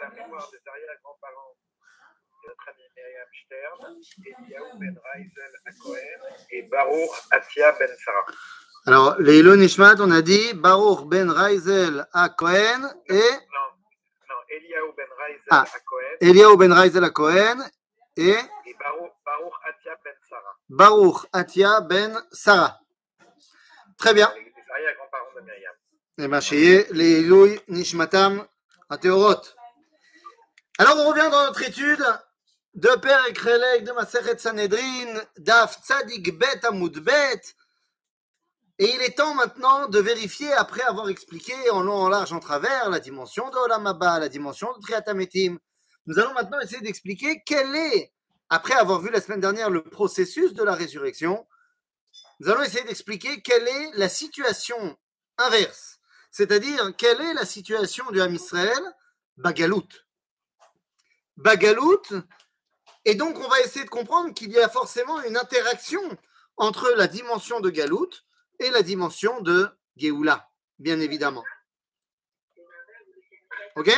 la mémoire des arrière-grands-parents de notre ami Myriam Stern, Eliaou Ben Raïzel à Cohen et Baruch Atia Ben Sarah. Alors, Leilo Nishmat, on a dit Baruch ben Raizel à Cohen et Non, non, Eliaou Ben Raïzel Ah. à Cohen Eliaou ben Raizel à Cohen et et Baruch, Baruch Atia Ben Sarah. Baruch Atia ben Sarah. Très bien. Les les arrière-grands-parents de Myriam. Eh bien, Leilo Nishmatam à Théorot. Alors, on revient dans notre étude de Père et de Masechet Sanhedrin, Daf Tzadik Bet Amud Bet. Et il est temps maintenant de vérifier, après avoir expliqué en long, en large, en travers, la dimension de Olam Abba, la dimension de Triatametim. Nous allons maintenant essayer d'expliquer quel est, après avoir vu la semaine dernière le processus de la résurrection, nous allons essayer d'expliquer quelle est la situation inverse. C'est-à-dire, quelle est la situation du Ham Israël Bagalout bagalout. Et donc, on va essayer de comprendre qu'il y a forcément une interaction entre la dimension de galout et la dimension de Géoula, bien évidemment. Ok?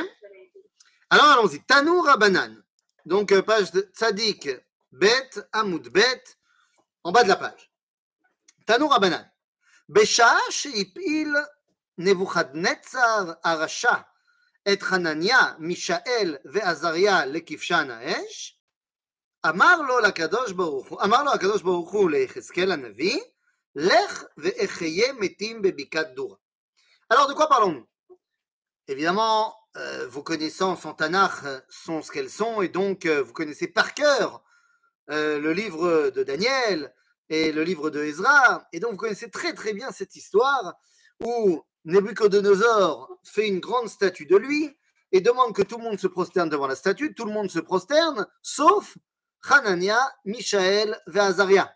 Alors, allons-y. Tanou banane Donc, euh, page de Tzadik Bet, Hamoud Bet, en bas de la page. Tanou Rabanan. Beshash ipil Nebuchadnezzar Arasha. את חנניה, מישאל ועזריה לכבשן האש, אמר לו לקדוש ברוך הוא, אמר לו הקדוש ברוך הוא ליחזקאל הנביא, לך ואחיה מתים בבקעת דורה. Alors de quoi parlons-nous Évidemment, euh, vos connaissances en Tanakh sont ce qu'elles sont, et donc euh, vous connaissez par cœur euh, le livre de Daniel, et le livre de Ezra. Et donc, vous connaissez très très bien cette histoire où Nebuchadnezzar fait une grande statue de lui et demande que tout le monde se prosterne devant la statue. Tout le monde se prosterne, sauf Hanania, Mishaël et.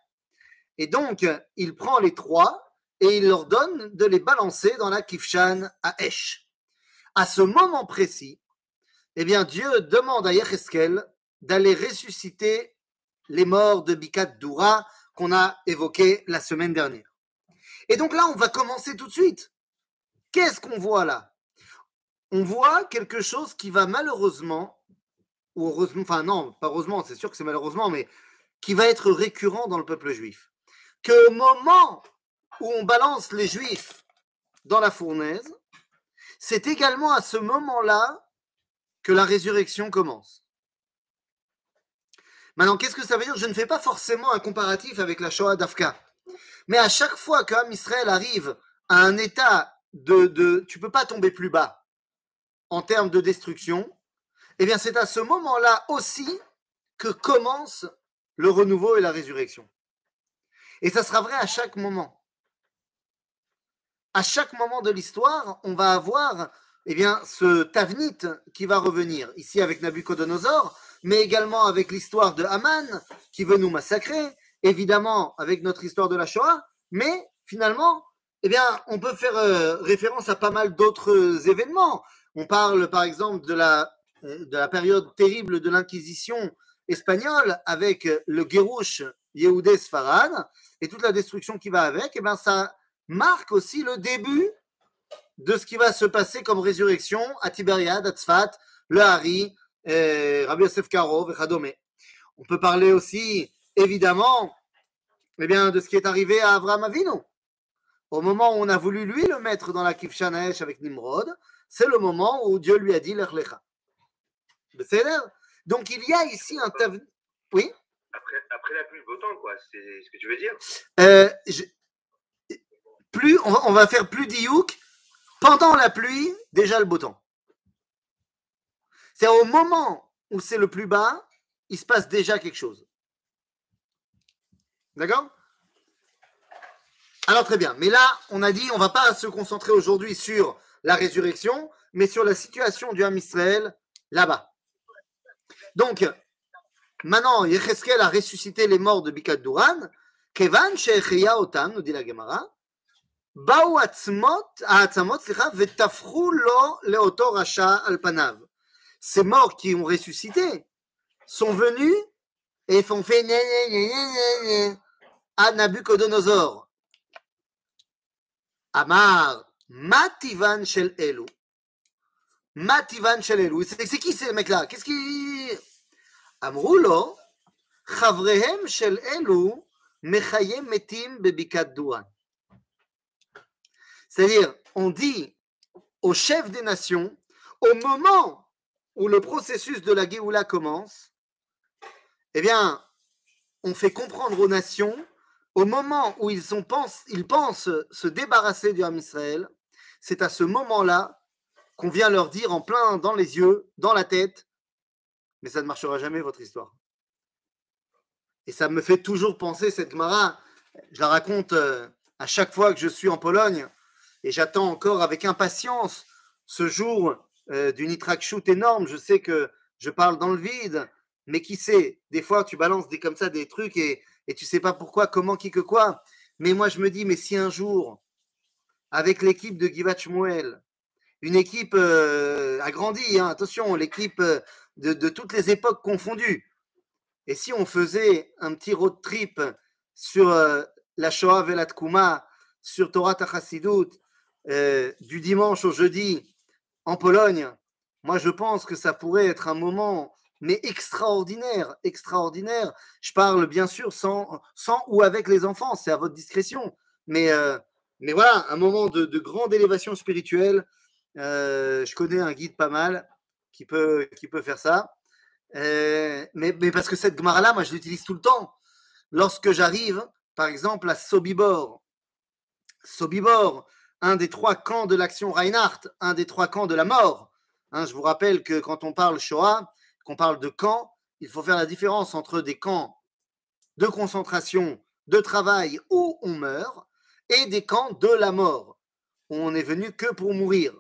Et donc, il prend les trois et il leur donne de les balancer dans la Kifshan à Esh. À ce moment précis, eh bien, Dieu demande à Yecheskel d'aller ressusciter les morts de Bikat Doura qu'on a évoqué la semaine dernière. Et donc là, on va commencer tout de suite. Qu'est-ce qu'on voit là? On voit quelque chose qui va malheureusement, ou heureusement, enfin non, pas heureusement, c'est sûr que c'est malheureusement, mais qui va être récurrent dans le peuple juif. Que au moment où on balance les juifs dans la fournaise, c'est également à ce moment-là que la résurrection commence. Maintenant, qu'est-ce que ça veut dire? Je ne fais pas forcément un comparatif avec la Shoah d'Afka. Mais à chaque fois qu'un Israël arrive à un état de, de tu peux pas tomber plus bas en termes de destruction, eh bien c'est à ce moment-là aussi que commence le renouveau et la résurrection. Et ça sera vrai à chaque moment. À chaque moment de l'histoire, on va avoir eh bien, ce Tavnit qui va revenir, ici avec Nabucodonosor, mais également avec l'histoire de Haman qui veut nous massacrer, évidemment avec notre histoire de la Shoah, mais finalement, eh bien, on peut faire euh, référence à pas mal d'autres événements. On parle par exemple de la, euh, de la période terrible de l'Inquisition espagnole avec le Guérouche Yehoudé Sfarad et toute la destruction qui va avec, eh bien, ça marque aussi le début de ce qui va se passer comme résurrection à Tibériade, à Tzfat, le Hari, euh, Rabbi Yosef Karo, Vechadome. On peut parler aussi, évidemment, eh bien, de ce qui est arrivé à Avram Avinu. Au moment où on a voulu lui le mettre dans la Kifshanaesh avec Nimrod, c'est le moment où Dieu lui a dit l'Erlecha. Donc il y a ici un tav... Oui? Après, après la pluie, le beau temps, quoi. C'est ce que tu veux dire? Euh, je- plus, on va, on va faire plus d'Iouk pendant la pluie, déjà le beau temps. C'est au moment où c'est le plus bas, il se passe déjà quelque chose. D'accord? Alors très bien, mais là, on a dit, on va pas se concentrer aujourd'hui sur la résurrection, mais sur la situation du Ham Israël là-bas. Donc, maintenant, Yecheskel a ressuscité les morts de Bikat Duran, Kevan Shechia Otam, nous dit la Gemara, Bao Atzmot, ah, Atzmot, Vetafru Lo Leoto Racha Alpanav. Ces morts qui ont ressuscité sont venus et ont fait à Nabucodonosor. Amar, mativan shel elu. Mativan Shalelu. C'est qui ces mecs-là? Qu'est-ce qui. Amroulo, Chavrehem Shel Elu, Mechayem Metim Bebikat Douan. C'est-à-dire, on dit au chef des nations, au moment où le processus de la Géoula commence, eh bien, on fait comprendre aux nations, au moment où ils, pensent, ils pensent se débarrasser du Ham Israël, c'est à ce moment-là qu'on vient leur dire en plein dans les yeux, dans la tête, mais ça ne marchera jamais votre histoire. Et ça me fait toujours penser, cette Gemara, je la raconte euh, à chaque fois que je suis en Pologne, et j'attends encore avec impatience ce jour euh, d'une itrakshoot énorme. Je sais que je parle dans le vide, mais qui sait, des fois tu balances des, comme ça des trucs et, et tu sais pas pourquoi, comment, qui que quoi. Mais moi je me dis, mais si un jour, avec l'équipe de Givat Shmuel, une équipe euh, agrandie, hein, attention, l'équipe euh, de, toutes les époques confondues. Et si on faisait un petit road trip sur euh, la Shoah Velat Kuma, sur Torah Tachassidut, du dimanche au jeudi en Pologne, moi je pense que ça pourrait être un moment mais extraordinaire, extraordinaire. Je parle bien sûr sans, sans ou avec les enfants, c'est à votre discrétion. Mais, mais voilà, un moment de, de grande élévation spirituelle euh, je connais un guide pas mal qui peut, qui peut faire ça. Euh, mais, mais, parce que cette Gemara-là, moi, je l'utilise tout le temps. Lorsque j'arrive, par exemple, à Sobibor, Sobibor, un des trois camps de l'action Reinhardt, un des trois camps de la mort. Hein, je vous rappelle que quand on parle Shoah, qu'on parle de camps, il faut faire la différence entre des camps de concentration, de travail où on meurt, et des camps de la mort, où on est venu que pour mourir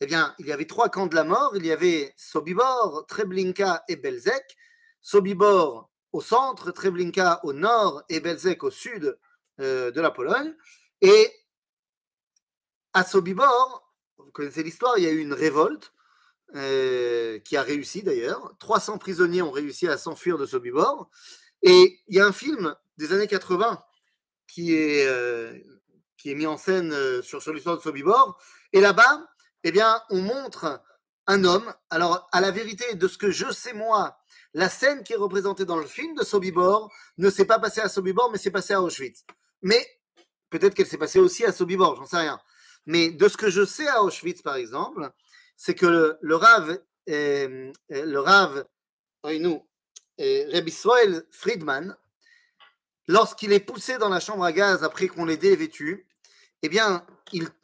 eh bien, il y avait trois camps de la mort. Il y avait Sobibor, Treblinka et Belzec. Sobibor au centre, Treblinka au nord et Belzec au sud euh, de la Pologne. Et à Sobibor, vous connaissez l'histoire, il y a eu une révolte euh, qui a réussi d'ailleurs. 300 prisonniers ont réussi à s'enfuir de Sobibor. Et il y a un film des années 80 qui est, euh, qui est mis en scène sur, sur l'histoire de Sobibor. Et là-bas, eh bien, on montre un homme. Alors, à la vérité de ce que je sais moi, la scène qui est représentée dans le film de Sobibor ne s'est pas passée à Sobibor, mais s'est passée à Auschwitz. Mais peut-être qu'elle s'est passée aussi à Sobibor, j'en sais rien. Mais de ce que je sais à Auschwitz, par exemple, c'est que le, le Rav, euh, le nous, Friedman, lorsqu'il est poussé dans la chambre à gaz après qu'on l'ait dévêtu, eh bien,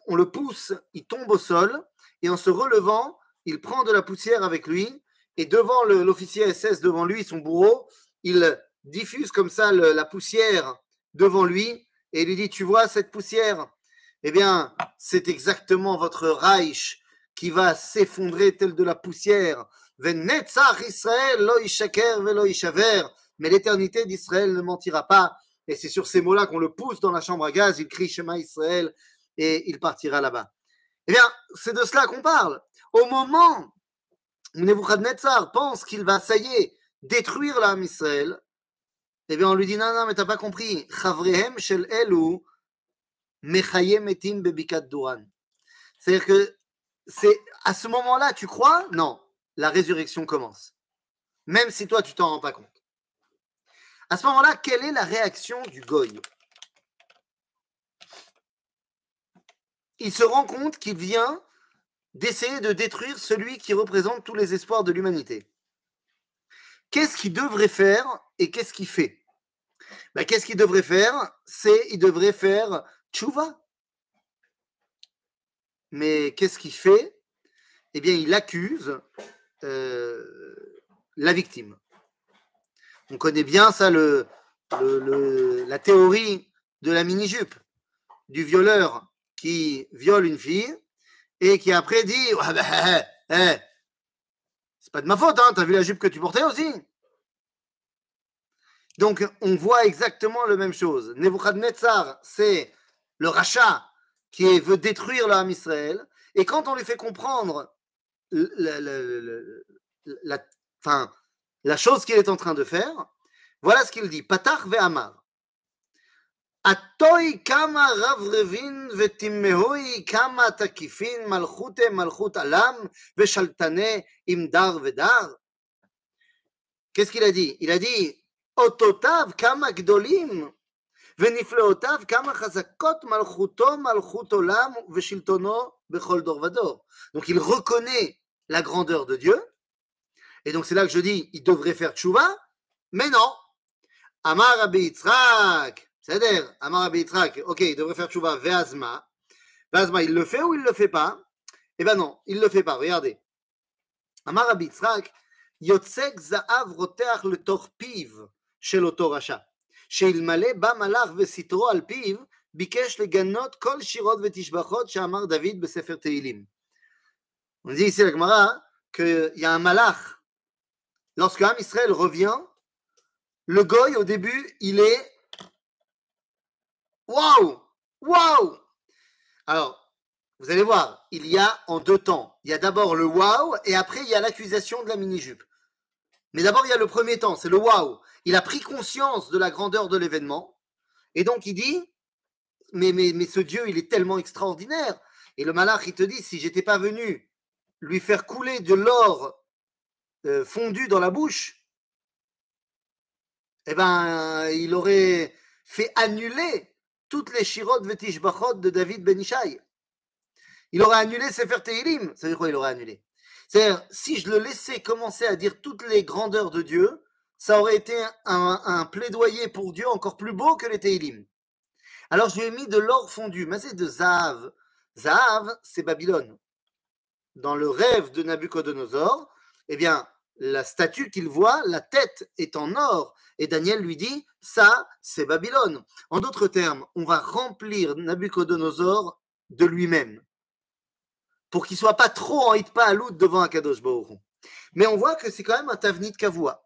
on le pousse, il tombe au sol, et en se relevant, il prend de la poussière avec lui, et devant l'officier SS, devant lui, son bourreau, il diffuse comme ça la poussière devant lui, et il lui dit, tu vois cette poussière? Eh bien, c'est exactement votre Reich qui va s'effondrer tel de la poussière. Mais l'éternité d'Israël ne mentira pas. Et c'est sur ces mots-là qu'on le pousse dans la chambre à gaz, il crie Shema Israël et il partira là-bas. Eh bien, c'est de cela qu'on parle. Au moment où Nebuchadnezzar pense qu'il va, ça y est, détruire l'âme Israël, eh bien, on lui dit non, non, mais t'as pas compris. Chavrehem shel elu bebikat duran. C'est-à-dire que c'est à ce moment-là, tu crois? Non, la résurrection commence. Même si toi, tu t'en rends pas compte. À ce moment-là, quelle est la réaction du goy Il se rend compte qu'il vient d'essayer de détruire celui qui représente tous les espoirs de l'humanité. Qu'est-ce qu'il devrait faire et qu'est-ce qu'il fait? Ben, Qu'est-ce qu'il devrait faire? C'est il devrait faire tchouva. Mais qu'est-ce qu'il fait? Eh bien, il accuse euh, la victime. On connaît bien ça, le, la théorie de la mini-jupe, du violeur qui viole une fille et qui après dit bah, C'est pas de ma faute, hein, t'as vu la jupe que tu portais aussi? Donc on voit exactement la même chose. Nebuchadnezzar, c'est le rachat qui veut détruire l'âme Israël. Et quand on lui fait comprendre la, la, la chose qu'il est en train de faire, voilà ce qu'il dit. Patach ve'amar. Atoy kama ravrevin vetimmehui kama takifin malchute malchut alam veshaltane imdar vedar. Qu'est-ce qu'il a dit? Il a dit Ototav kama gdolim ונפלאותיו כמה חזקות מלכותו מלכות עולם ושלטונו בכל דור ודור. Donc il reconnaît la grandeur de Dieu, et donc c'est là que je dis, il devrait faire tchouva, mais non. Amar Rabbi Yitzhak, c'est-à-dire, Amar Rabbi Yitzhak, ok, il devrait faire tchouva, ve'azma, ve'azma, il le fait ou il le fait pas Eh ben non, il le fait pas, regardez. Amar Rabbi Yitzhak, yotzek za'av roteach le piv shel oto rasha. שאלמלא בא מלאך וסתרו על פיו, ביקש לגנות כל שירות ותשבחות שאמר דוד בספר תהילים. On dit ici la Gemara qu'il y a un malach. Lorsque Am Israël revient, le goy au début, il est Waouh Waouh Alors, vous allez voir, il y a en deux temps. Il y a d'abord le waouh et après il y a l'accusation de la mini-jupe. Mais d'abord, il y a le premier temps, c'est le waouh. Il a pris conscience de la grandeur de l'événement. Et donc, il dit mais, mais, ce Dieu, il est tellement extraordinaire. Et le malach, il te dit si j'étais pas venu lui faire couler de l'or euh, fondu dans la bouche, eh ben, il aurait fait annuler toutes les shirotes vetishbachot de David Ben Ishai. Il aurait annulé Sefer Tehilim. Ça veut dire quoi il aurait annulé? C'est-à-dire, si je le laissais commencer à dire toutes les grandeurs de Dieu, ça aurait été un, plaidoyer pour Dieu encore plus beau que les Teilim. Alors je lui ai mis de l'or fondu, mais c'est de Zahav. Zahav, c'est Babylone. Dans le rêve de Nabucodonosor, eh bien, la statue qu'il voit, la tête est en or. Et Daniel lui dit, ça, c'est Babylone. En d'autres termes, on va remplir Nabucodonosor de lui-même. Pour qu'il soit pas trop en hitpa aloud devant Akadosh Baruch Mais on voit que c'est quand même un tavnit kavua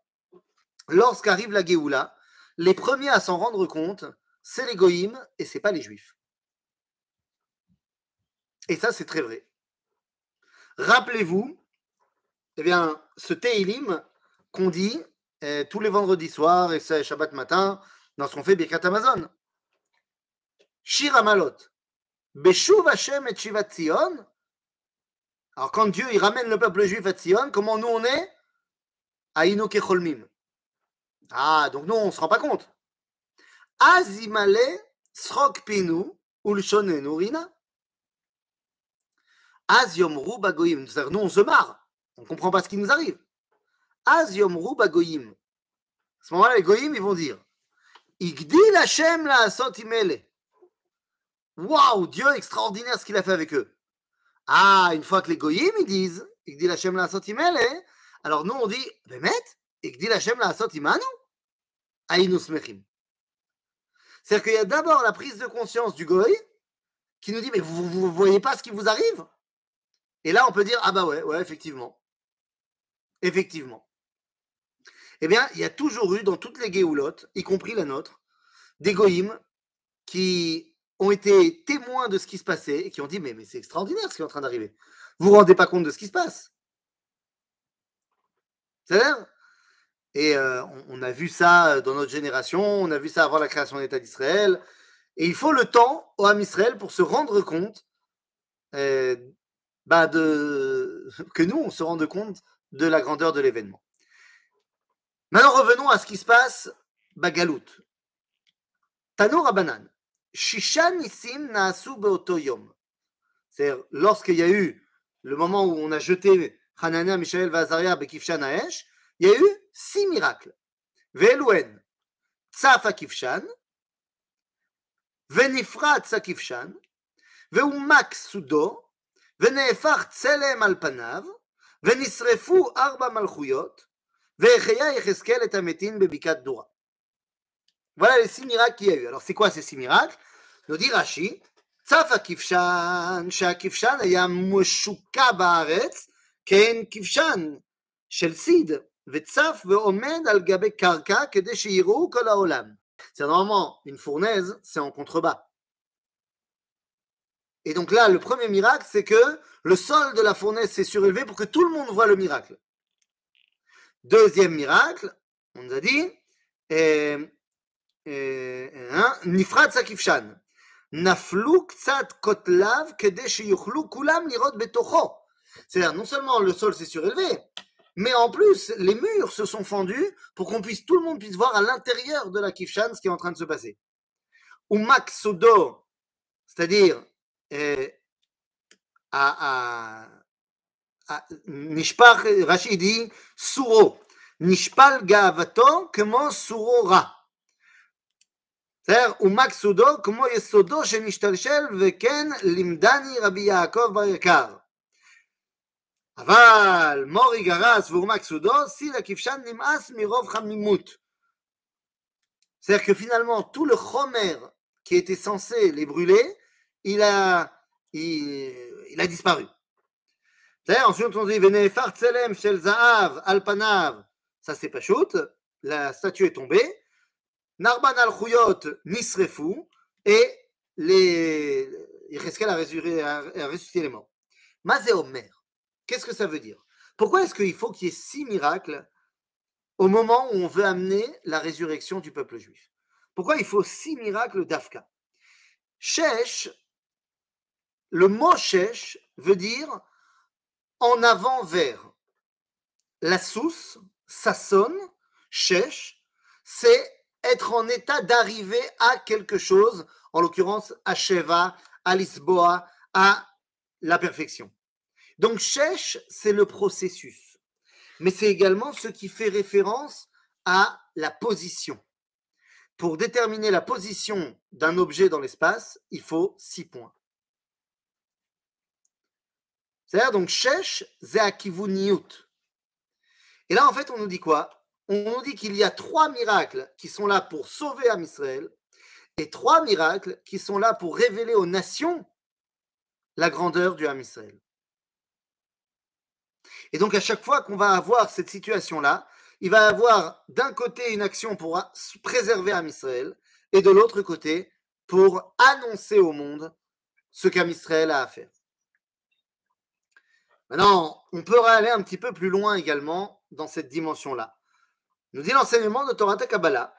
lorsqu'arrive la Géoula, les premiers à s'en rendre compte, c'est les Goïms et c'est pas les Juifs. Et ça, c'est très vrai. Rappelez-vous, eh bien, ce Teilim qu'on dit eh, tous les vendredis soirs et c'est Shabbat matin dans ce qu'on fait Birkat Amazon. Shir Amalot. Beshuv et Shivat. Alors, quand Dieu il ramène le peuple juif à Zion, comment nous on est? Aïno Kecholmim. Ah, donc nous, on ne se rend pas compte. Azimale srok pinu ulshonenu rina. Az yomru bagoyim. Nous, on se marre. On ne comprend pas ce qui nous arrive. Az yomru bagoyim. À ce moment-là, les goyim, ils vont dire Igdil Hashem la imele. Waouh, Dieu extraordinaire ce qu'il a fait avec eux. Ah, une fois que les goyim, ils disent Igdil Hashem la imele, alors nous, on dit Bemet, Igdil Hashem la imanu. C'est-à-dire qu'il y a d'abord la prise de conscience du goy qui nous dit Mais vous ne voyez pas ce qui vous arrive? Et là, on peut dire Ah bah ouais, ouais, effectivement. Effectivement. Eh bien, il y a toujours eu dans toutes les guéoulottes, y compris la nôtre, des goïms qui ont été témoins de ce qui se passait et qui ont dit Mais, mais c'est extraordinaire ce qui est en train d'arriver. Vous vous rendez pas compte de ce qui se passe? C'est-à-dire et euh, on, a vu ça euh, dans notre génération, on a vu ça avant la création de l'État d'Israël. Et il faut le temps au Ham Israël pour se rendre compte euh, bah de, que nous, on se rende compte de la grandeur de l'événement. Maintenant, revenons à ce qui se passe, Bagalout. Tano Rabanan. Shishan isim naasu beotoyom. C'est-à-dire, lorsqu'il y a eu le moment où on a jeté Hanania, Mishael, Vazaria, Bekifshan, Aesh, il y a eu six miracles. ואלו הן צף הכבשן, ונפרץ הכבשן, והומק סודו, ונהפך צלם על פניו, ונשרפו ארבע מלכויות, והחיה יחזקאל את המתים בבקעת דורה. Voilà les six miracles qu'il y a eu. Alors c'est quoi ces six miracles Nous dit Rashi, צף הכבשן, שהכבשן היה משוקע בארץ, כן כבשן של סיד, C'est normalement une fournaise, c'est en contrebas. Et donc là, le premier miracle, c'est que le sol de la fournaise s'est surélevé pour que tout le monde voit le miracle. Deuxième miracle, on nous a dit, euh, euh, hein, Nifrat Sakifshan. Kotlav kede sheyuchlu kulam betocho. C'est-à-dire, non seulement le sol s'est surélevé, mais en plus, les murs se sont fendus pour qu'on puisse, tout le monde puisse voir à l'intérieur de la Kifshan ce qui est en train de se passer. Ou Sodo, c'est-à-dire, euh, à, à, Nishpar, Rachid dit, Suro. Nishpal Gavato, comment Suro Ra. C'est-à-dire, ou Sodo, comment Yesodo, chez Nishtalshel, Veken, Limdani, Rabbi Yaakov, Barakar אבל מורי גרס והורמק סודו, si la kifshan נמאס מרוב חמימות. C'est-à-dire que finalement, tout le chomer qui était censé les brûler, il a, il, il a disparu. C'est-à-dire, ensuite on dit, Venefar tselem shel zaav alpanav, ça c'est pas shoot, la statue est tombée, Narban al khuyot nisrefu, et les, il risquait à ressusciter les morts. Mazé Omer. Qu'est-ce que ça veut dire? Pourquoi est-ce qu'il faut qu'il y ait six miracles au moment où on veut amener la résurrection du peuple juif? Pourquoi il faut six miracles d'Afka? Shesh, le mot Shesh veut dire en avant vers. La souce, ça sonne, c'est être en état d'arriver à quelque chose, en l'occurrence à Sheva, à Lisboa, à la perfection. Donc, Shesh, c'est le processus. Mais c'est également ce qui fait référence à la position. Pour déterminer la position d'un objet dans l'espace, il faut six points. C'est-à-dire, donc, Shesh, Zeakivuniut. Et là, en fait, on nous dit quoi? On nous dit qu'il y a trois miracles qui sont là pour sauver Am Israël et trois miracles qui sont là pour révéler aux nations la grandeur du Ham Israël. Et donc, à chaque fois qu'on va avoir cette situation-là, il va avoir d'un côté une action pour préserver Am Israël et de l'autre côté pour annoncer au monde ce qu'Am Israël a à faire. Maintenant, on peut aller un petit peu plus loin également dans cette dimension-là. Nous dit l'enseignement de Torah Kabbalah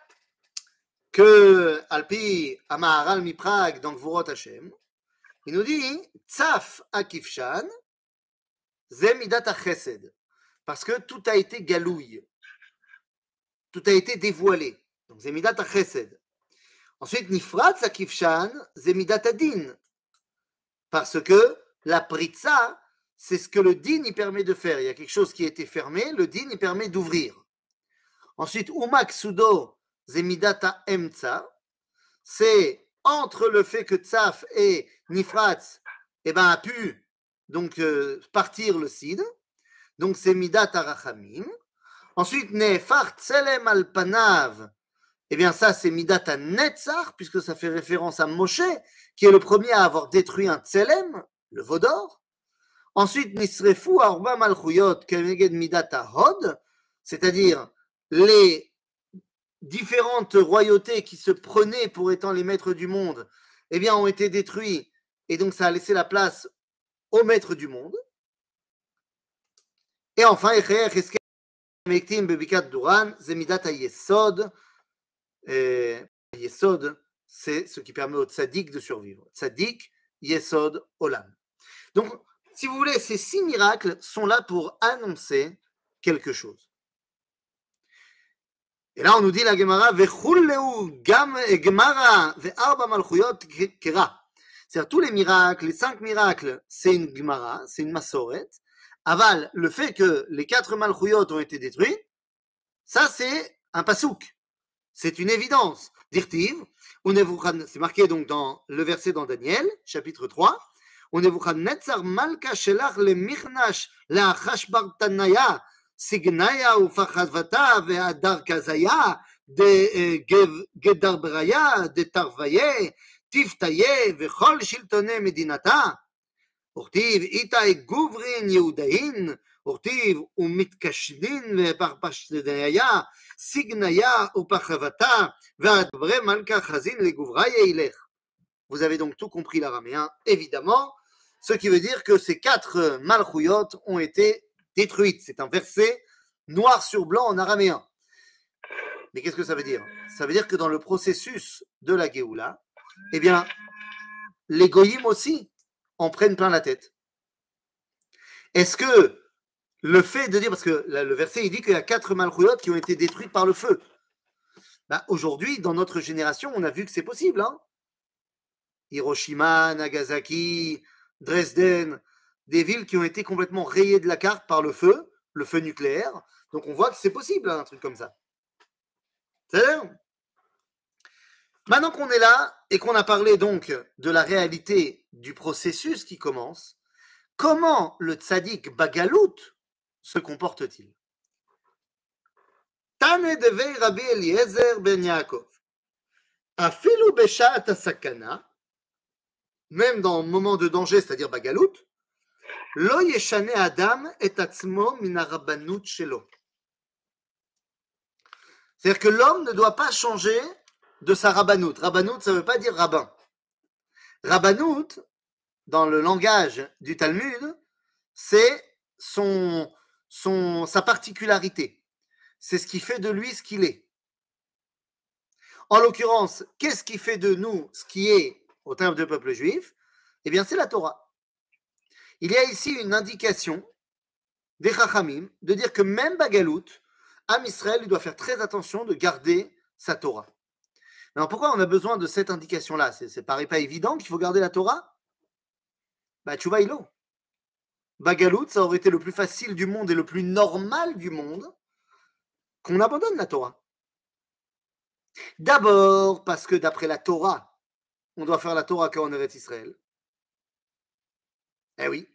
que Alpi Amaharal Miprag dans Gvurot Hashem, il nous dit Tzaf Akifshan Zemidat chesed. Parce que tout a été galouille. Tout a été dévoilé. Donc, Zemidat chesed. Ensuite, Nifrat Sakifshan, Zemidat Adin. Parce que la pritza, c'est ce que le din y permet de faire. Il y a quelque chose qui a été fermé, le din y permet d'ouvrir. Ensuite, Umak Sudo, Zemidata Emtsa, c'est entre le fait que Tzaf et Nifrat eh ben, a pu donc euh, partir le sid. Donc c'est midat arachamim. Ensuite, nefar tselem al panav. Eh bien, ça, c'est midat netzar, puisque ça fait référence à Moshe, qui est le premier à avoir détruit un tselem, le vaudor. Ensuite, nisrefu arba malchuyot kemeged midat hod, c'est-à-dire les différentes royautés qui se prenaient pour étant les maîtres du monde, eh bien, ont été détruits. Et donc, ça a laissé la place au maître du monde. Et enfin, Yesod. C'est ce qui permet au tzaddik de survivre. Tzaddik, Yesod, Olam. Donc, si vous voulez, ces six miracles sont là pour annoncer quelque chose. Et là, on nous dit la Gemara, gam Gemara ve'arba malchuyot kera. C'est-à-dire tous les miracles, les cinq miracles, c'est une Gemara, c'est une Massoret. Aval, le fait que les quatre Malchouyot ont été détruits, ça c'est un pasouk. C'est une évidence. Dirtiv, c'est marqué donc dans le verset dans Daniel, chapitre 3. Netzar malka shelach le mirnash la signaya ufachadvata ve'adar kazaya de eh, gedarbraya de tarvaye תפתיה וכל שלטוני מדינתה. וכתיב איתי גוברין יהודאין, וכתיב ומתקשדין ופרפשדיה, סגניה ופחבתה, והדברי מלכה חזין לגובריה ילך. Vous avez donc tout compris l'araméen, évidemment, ce qui veut dire que ces quatre malchouyot ont été détruites. C'est un verset noir sur blanc en araméen. Mais qu'est-ce que ça veut dire Ça veut dire que dans le processus de la Géoula, eh bien, les goyim aussi en prennent plein la tête. Est-ce que le fait de dire, parce que le verset il dit qu'il y a quatre malchuyot qui ont été détruites par le feu. Bah, aujourd'hui, dans notre génération, on a vu que c'est possible. Hein Hiroshima, Nagasaki, Dresden, des villes qui ont été complètement rayées de la carte par le feu, le feu nucléaire. Donc on voit que c'est possible, hein, un truc comme ça. C'est Maintenant qu'on est là et qu'on a parlé donc de la réalité du processus qui commence, comment le tzaddik Bagalout se comporte-t-il? Tane devei Rabbi Eliezer ben Yaakov. Afilu beshat sakana, même dans le moment de danger, c'est-à-dire Bagalout, lo yeshane adam et atzmo min shelo. C'est-à-dire que l'homme ne doit pas changer de sa rabbanout. Rabbanout, ça ne veut pas dire rabbin. Rabbanout, dans le langage du Talmud, c'est son, son, sa particularité. C'est ce qui fait de lui ce qu'il est. En l'occurrence, qu'est-ce qui fait de nous ce qui est au terme du peuple juif? Eh bien, c'est la Torah. Il y a ici une indication des Chachamim de dire que même Bagalout, Am Israël, il doit faire très attention de garder sa Torah. Alors pourquoi on a besoin de cette indication-là? C'est paraît pas évident qu'il faut garder la Torah? Bah tu vois, Ilo. Bagalout, ça aurait été le plus facile du monde et le plus normal du monde qu'on abandonne la Torah. D'abord parce que d'après la Torah, on doit faire la Torah quand on est Israël. Eh oui.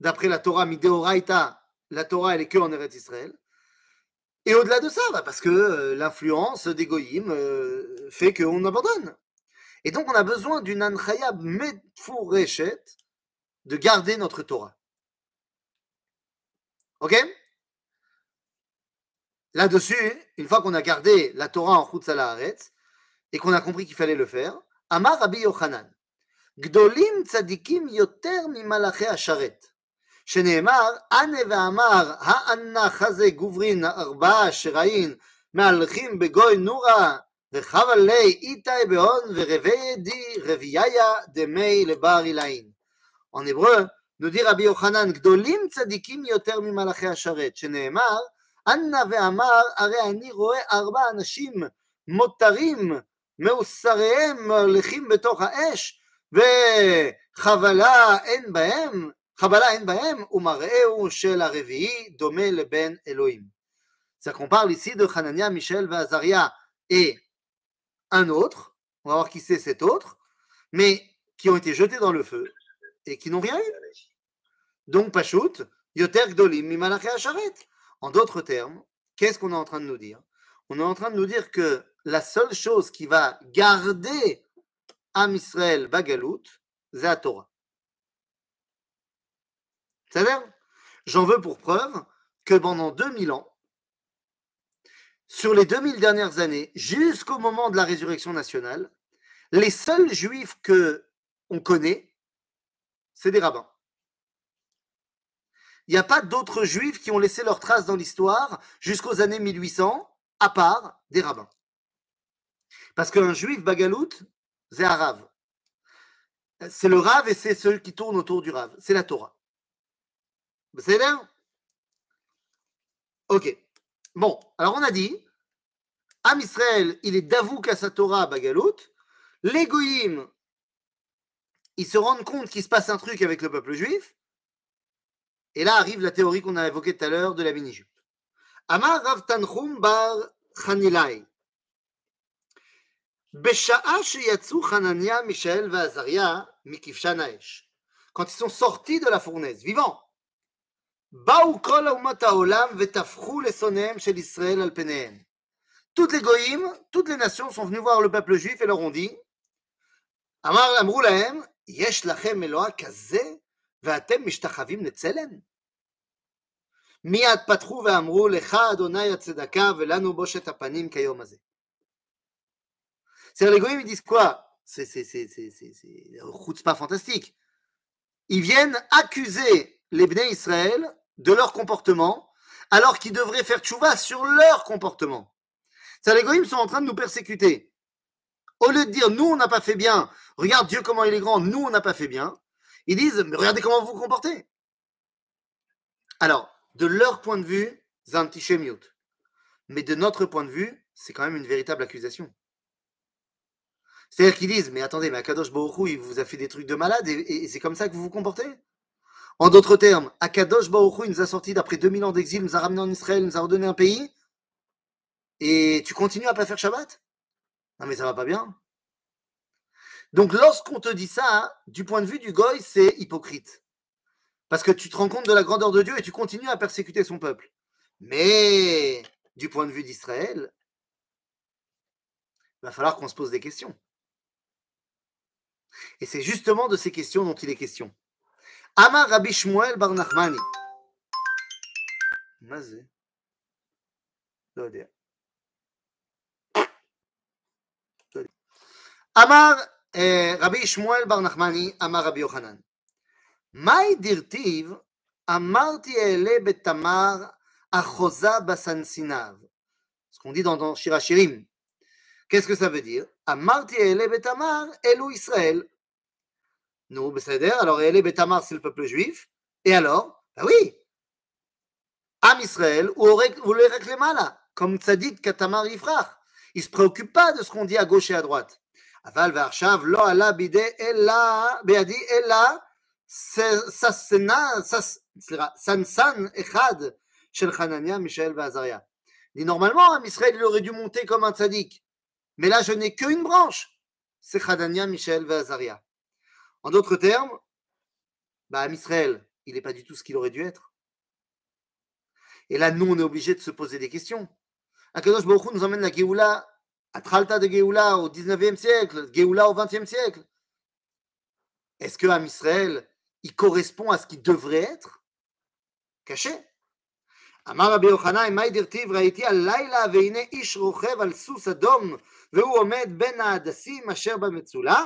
D'après la Torah, Mideoraita, la Torah, elle est que en Eretz Israël. Et au-delà de ça, bah, parce que euh, l'influence des goyim euh, fait qu'on abandonne. Et donc, on a besoin d'une anchaya metfureshet de garder notre Torah. Ok? Là-dessus, une fois qu'on a gardé la Torah en Chutz et qu'on a compris qu'il fallait le faire, Amar Rabbi Yochanan, Gdolim tzadikim yoter mi asharet. שנאמר, אנה ואמר האנח הזה גוברין ארבעה שראין מהלכים בגוי נורה וחבל לי איתי בהון ורבי די רבייה דמי לבר אילאין. En dit Rabbi Yochanan, גדולים צדיקים יותר ממלאכי השרת, שנאמר, אנה ואמר, הרי אני רואה ארבע אנשים מותרים, מאוסריהם הולכים בתוך האש, וחבלה אין בהם, c'est-à-dire qu'on parle ici de Hanania, Michel, Vazaria et un autre, on va voir qui c'est cet autre, mais qui ont été jetés dans le feu et qui n'ont rien eu. Donc, Pachout, Yoter Gdolim, En d'autres termes, qu'est-ce qu'on est en train de nous dire? On est en train de nous dire que la seule chose qui va garder Am Israël Bagalout, c'est la Torah. C'est-à-dire, j'en veux pour preuve que pendant 2000 ans, sur les 2000 dernières années, jusqu'au moment de la résurrection nationale, les seuls juifs que on connaît, c'est des rabbins. Il n'y a pas d'autres juifs qui ont laissé leur trace dans l'histoire jusqu'aux années 1800, à part des rabbins. Parce qu'un juif bagalout, c'est un rave. C'est le rave et c'est ceux qui tournent autour du rave. C'est la Torah. C'est là Ok. Bon, alors on a dit, Am Israël, il est d'avouk à sa Torah Bagalout. Les Goïm, ils se rendent compte qu'il se passe un truc avec le peuple juif. Et là arrive la théorie qu'on a évoquée tout à l'heure de la mini-jupe. Amar Rav Tanchum bar Chanilai. בשעה שיצאו חנניה, מישאל ועזריה מכבשן האש. Quand ils sont sortis de la fournaise, vivants, toutes les goïmes, toutes les nations sont venues voir le peuple juif et leur ont dit c'est-à-dire, les goïms, ils disent quoi? C'est un fantastique. Ils viennent accuser les Bnei Israël de leur comportement, alors qu'ils devraient faire tchouva sur leur comportement. Les goïms sont en train de nous persécuter. Au lieu de dire, nous, on n'a pas fait bien, regarde Dieu comment il est grand, nous, on n'a pas fait bien, ils disent, mais regardez comment vous vous comportez. Alors, de leur point de vue, Zantichemiut. Mais de notre point de vue, c'est quand même une véritable accusation. C'est-à-dire qu'ils disent, mais attendez, mais Akadosh Baruch il vous a fait des trucs de malade et, c'est comme ça que vous vous comportez? En d'autres termes, Akadosh Baruch il nous a sortis d'après 2000 ans d'exil, nous a ramenés en Israël, nous a redonné un pays et tu continues à pas faire Shabbat? Non mais ça va pas bien. Donc lorsqu'on te dit ça, du point de vue du goy, c'est hypocrite. Parce que tu te rends compte de la grandeur de Dieu et tu continues à persécuter son peuple. Mais du point de vue d'Israël, il va falloir qu'on se pose des questions. Et c'est justement de ces questions dont il est question. Amar Rabbi Shmuel Bar Nachmani. Amar eh, Rabbi Shmuel Bar Nachmani, Amar Rabbi Yochanan. Mai dirtiv, amarti ele betamar achosa basansinav. Ce qu'on dit dans, dans Shirachirim. Qu'est-ce que ça veut dire Amarti ele betamar, elu Israël. Nous, Besséder, alors elle est Betamar, c'est le peuple juif. Et alors? Ben oui Am Israël, ou voulez réclamer là, hein? comme Tzadik Katamar Yifrach. Il ne se préoccupe pas de ce qu'on dit à gauche et à droite. Aval Varshav, lo ala bide ella, beadi ella, sasena, sansan echad, shel Hanania, Michel Vazaria. Et normalement, Am Israël, il aurait dû monter comme un Tzadik. Mais là, je n'ai qu'une branche. C'est Hanania, Michel Vazaria. En d'autres termes, bah, Am Israël, il n'est pas du tout ce qu'il aurait dû être. Et là, nous, on est obligé de se poser des questions. Akadosh Baruch nous emmène la Géoula à Tralta de Géoula au 19e siècle, Géoula au 20e siècle. Est-ce que Am Israël, il correspond à ce qu'il devrait être Caché אמר רבי יוחנן, מאי דרטיב ראיתי הלילה והנה איש רוכב על סוס אדום והוא עומד בין ההדסים אשר במצולה?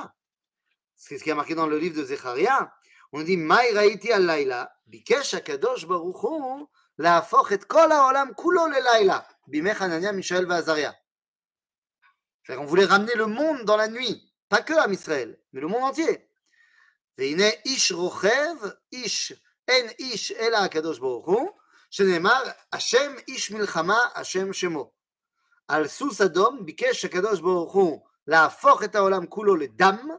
C'est ce qui est marqué dans le livre de Zecharia. On dit, ראיתי הלילה, ביקש הקדוש ברוך הוא להפוך את כל העולם כולו ללילה, בימי חנניה, מישאל ועזריה. On voulait ramener le monde dans la nuit, pas que à Israël, mais le monde entier. והנה איש רוכב, איש, אין איש אלא הקדוש ברוך הוא, שנאמר, השם איש מלחמה, השם שמו. על סוס אדום ביקש הקדוש ברוך הוא להפוך את העולם כולו לדם,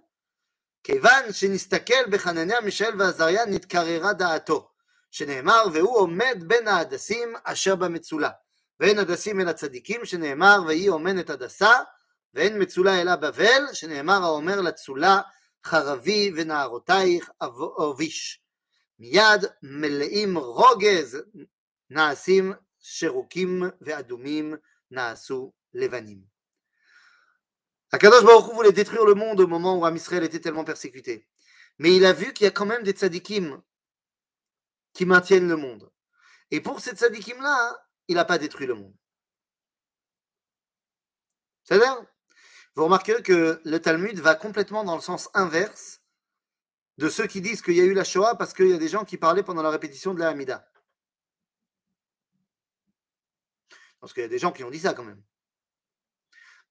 כיוון שנסתכל בחנניה, מישאל ועזריה נתקררה דעתו, שנאמר, והוא עומד בין ההדסים אשר במצולה. ואין הדסים אלא צדיקים, שנאמר, ויהי אומנת הדסה, ואין מצולה אלא בבל, שנאמר האומר לצולה, חרבי ונערותייך אביש. מיד מלאים רוגז naasim sherukim ve'adumim naasu levanim. Akadosh Baruch voulait détruire le monde au moment où Amisraël était tellement persécuté. Mais il a vu qu'il y a quand même des tzadikim qui maintiennent le monde. Et pour ces tzadikim-là, il n'a pas détruit le monde. C'est-à-dire, vous remarquerez que le Talmud va complètement dans le sens inverse de ceux qui disent qu'il y a eu la Shoah parce qu'il y a des gens qui parlaient pendant la répétition de la Hamida. Parce qu'il y a des gens qui ont dit ça quand même.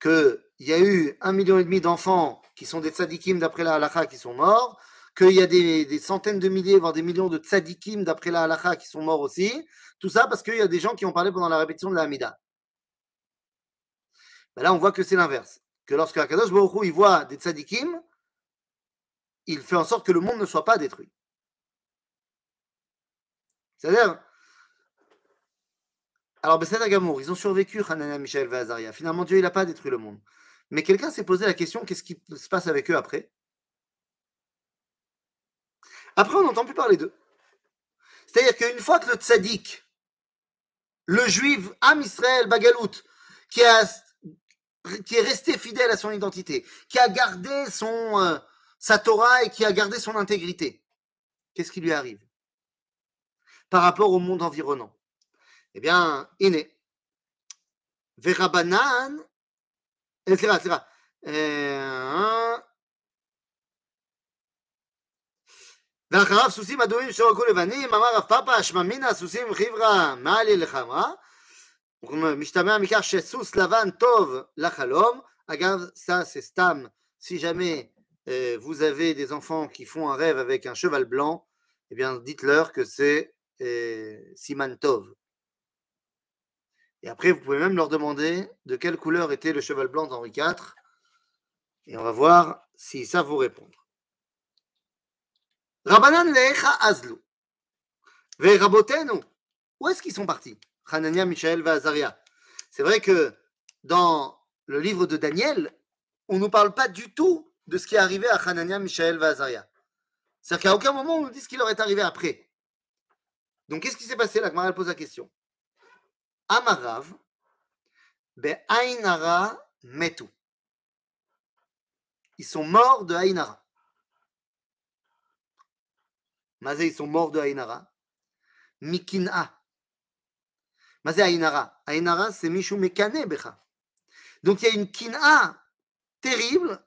Qu'il y a eu un million et demi d'enfants qui sont des tzadikim d'après la halakha qui sont morts, qu'il y a des, centaines de milliers, voire des millions de tzadikim d'après la halakha qui sont morts aussi. Tout ça parce qu'il y a des gens qui ont parlé pendant la répétition de la Hamida. Ben là, on voit que c'est l'inverse. Que lorsque Akadosh Baruch il voit des tzadikim, il fait en sorte que le monde ne soit pas détruit. C'est-à-dire, alors, ben, Gamour, ils ont survécu, Hanania, Michel et Azaria. Finalement, Dieu, il n'a pas détruit le monde. Mais quelqu'un s'est posé la question qu'est-ce qui se passe avec eux après? Après, on n'entend plus parler d'eux. C'est-à-dire qu'une fois que le tzaddik, le juif, Am Israël, Bagalout, qui, qui est resté fidèle à son identité, qui a gardé son, euh, sa Torah et qui a gardé son intégrité, qu'est-ce qui lui arrive? Par rapport au monde environnant eh bien, הנה, ורבנן, סליחה, סליחה, ואחריו סוסים אדומים שרקו לבנים, אמר רב פאפה, השממינה סוסים חברה, מה לי לך, מה? Donc, Mishtameh Mikar Shesus Lavan Tov Lachalom. Agav, ça c'est Stam. Si jamais euh, vous avez des enfants qui font un rêve avec un cheval blanc, eh bien dites-leur que c'est euh, Siman Tov. Et après, vous pouvez même leur demander de quelle couleur était le cheval blanc d'Henri IV. Et on va voir s'ils savent vous répondre. Rabbanan lecha azlu. Ve rabotenu. Où est-ce qu'ils sont partis? Hanania, Michael et Azaria. C'est vrai que dans le livre de Daniel, on ne nous parle pas du tout de ce qui est arrivé à Hanania, Michael et Azaria. C'est-à-dire qu'à aucun moment on nous dit ce qui leur est arrivé après. Donc qu'est-ce qui s'est passé? La Gemara pose la question. Amarav, be Ainara metu. Ils sont morts de Ainara. Mazé, ils sont morts de Ainara. Mikina. Mazé Ainara. Ainara, c'est Mishu Mekane Becha. Donc il y a une kina terrible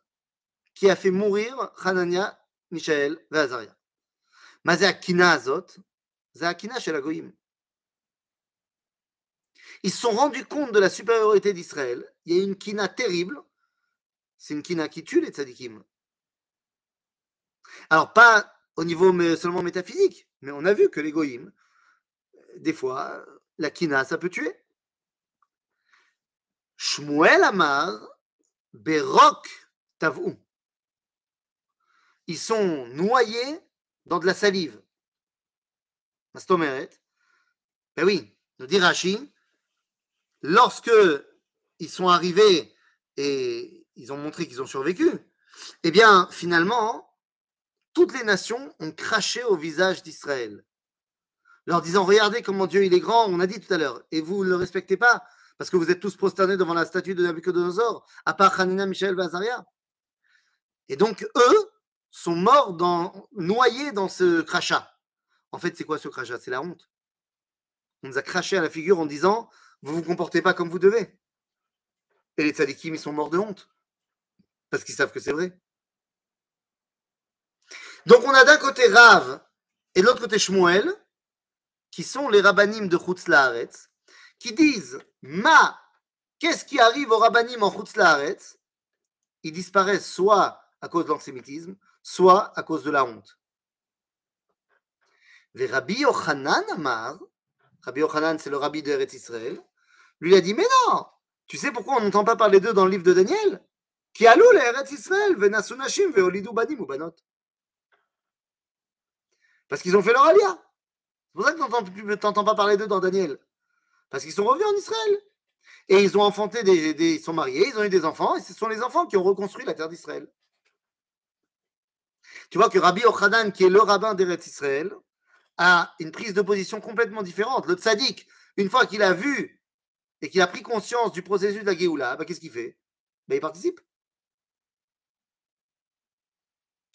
qui a fait mourir Hanania, Michael et Azaria. Mazé Akina Azot, c'est Akina chez la Goïm. Ils se sont rendus compte de la supériorité d'Israël. Il y a une kina terrible. C'est une kina qui tue les tzadikim. Alors, pas au niveau seulement métaphysique, mais on a vu que les goïms, des fois, la kina, ça peut tuer. Shmuel Amar, Berok Tavou. Ils sont noyés dans de la salive. Ben oui, nous dit Rashi, lorsque ils sont arrivés et ils ont montré qu'ils ont survécu, eh bien, finalement, toutes les nations ont craché au visage d'Israël, leur disant Regardez comment Dieu il est grand, on a dit tout à l'heure, et vous ne le respectez pas, parce que vous êtes tous prosternés devant la statue de Nabucodonosor, à part Hanina, Michel, Vazaria. Et donc, eux sont morts noyés dans ce crachat. En fait, c'est quoi ce crachat? C'est la honte. On nous a craché à la figure en disant vous vous comportez pas comme vous devez. Et les tzadikim, ils sont morts de honte. Parce qu'ils savent que c'est vrai. Donc on a d'un côté Rav et de l'autre côté Shmuel, qui sont les rabbanim de Chutz Laaretz, qui disent Ma, qu'est-ce qui arrive aux rabbanim en Chutz Laaretz? Ils disparaissent soit à cause de l'antisémitisme, soit à cause de la honte. Et Rabbi Yochanan Amar, Rabbi Yochanan, c'est le rabbi de Eretz Israël, lui a dit Mais non Tu sais pourquoi on n'entend pas parler d'eux dans le livre de Daniel? Qui alou Eretz Israël, venasunashim, badim ou banot. Parce qu'ils ont fait leur alia. C'est pour ça que tu n'entends pas parler d'eux dans Daniel. Parce qu'ils sont revenus en Israël. Et ils ont enfanté des, Ils sont mariés, ils ont eu des enfants, et ce sont les enfants qui ont reconstruit la terre d'Israël. Tu vois que Rabbi Ochanan, qui est le rabbin d'Eretz Israël, a une prise de position complètement différente. Le tzaddik, une fois qu'il a vu et qu'il a pris conscience du processus de la Géoula, bah, qu'est-ce qu'il fait bah, Il participe.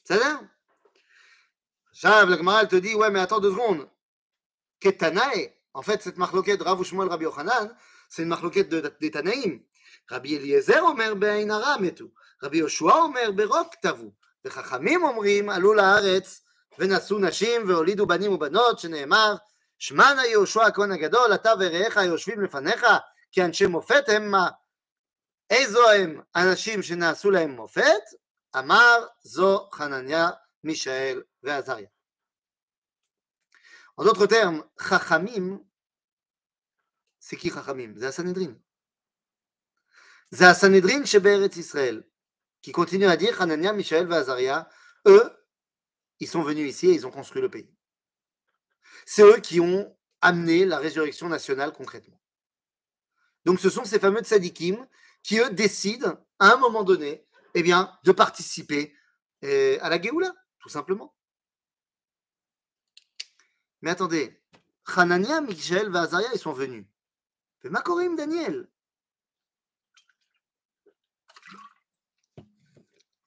Ça va Chav, la Gemara, te dit, ouais, mais attends deux secondes. Ketanae, en fait, cette marloquette Rav Shmuel Rabbi Yochanan, c'est une marloquette des Tanaïm. Rabbi Eliezer omer be'ainara metu. Rabbi Yoshua omer berok tavu. וחכמים אומרים, עלו לארץ ונשאו נשים והולידו בנים ובנות, שנאמר, שמענה יהושע הכהן הגדול, אתה ורעיך יושבים לפניך, כי אנשי מופת המה. איזו הם אנשים שנעשו להם מופת? אמר זו חנניה, מישאל ועזריה. אודות חותר חכמים, סיכי חכמים, זה הסנהדרין. זה הסנהדרין שבארץ ישראל. כי continue אדיר חנניה, מישאל ועזריה, אה, ils sont venus ici et ils ont construit le pays. C'est eux qui ont amené la résurrection nationale concrètement. Donc ce sont ces fameux tzadikim qui, eux, décident, à un moment donné, eh bien, de participer eh, à la Géoula, tout simplement. Mais attendez, Hanania, Michel et Azaria, ils sont venus. Mais Makorim, Daniel.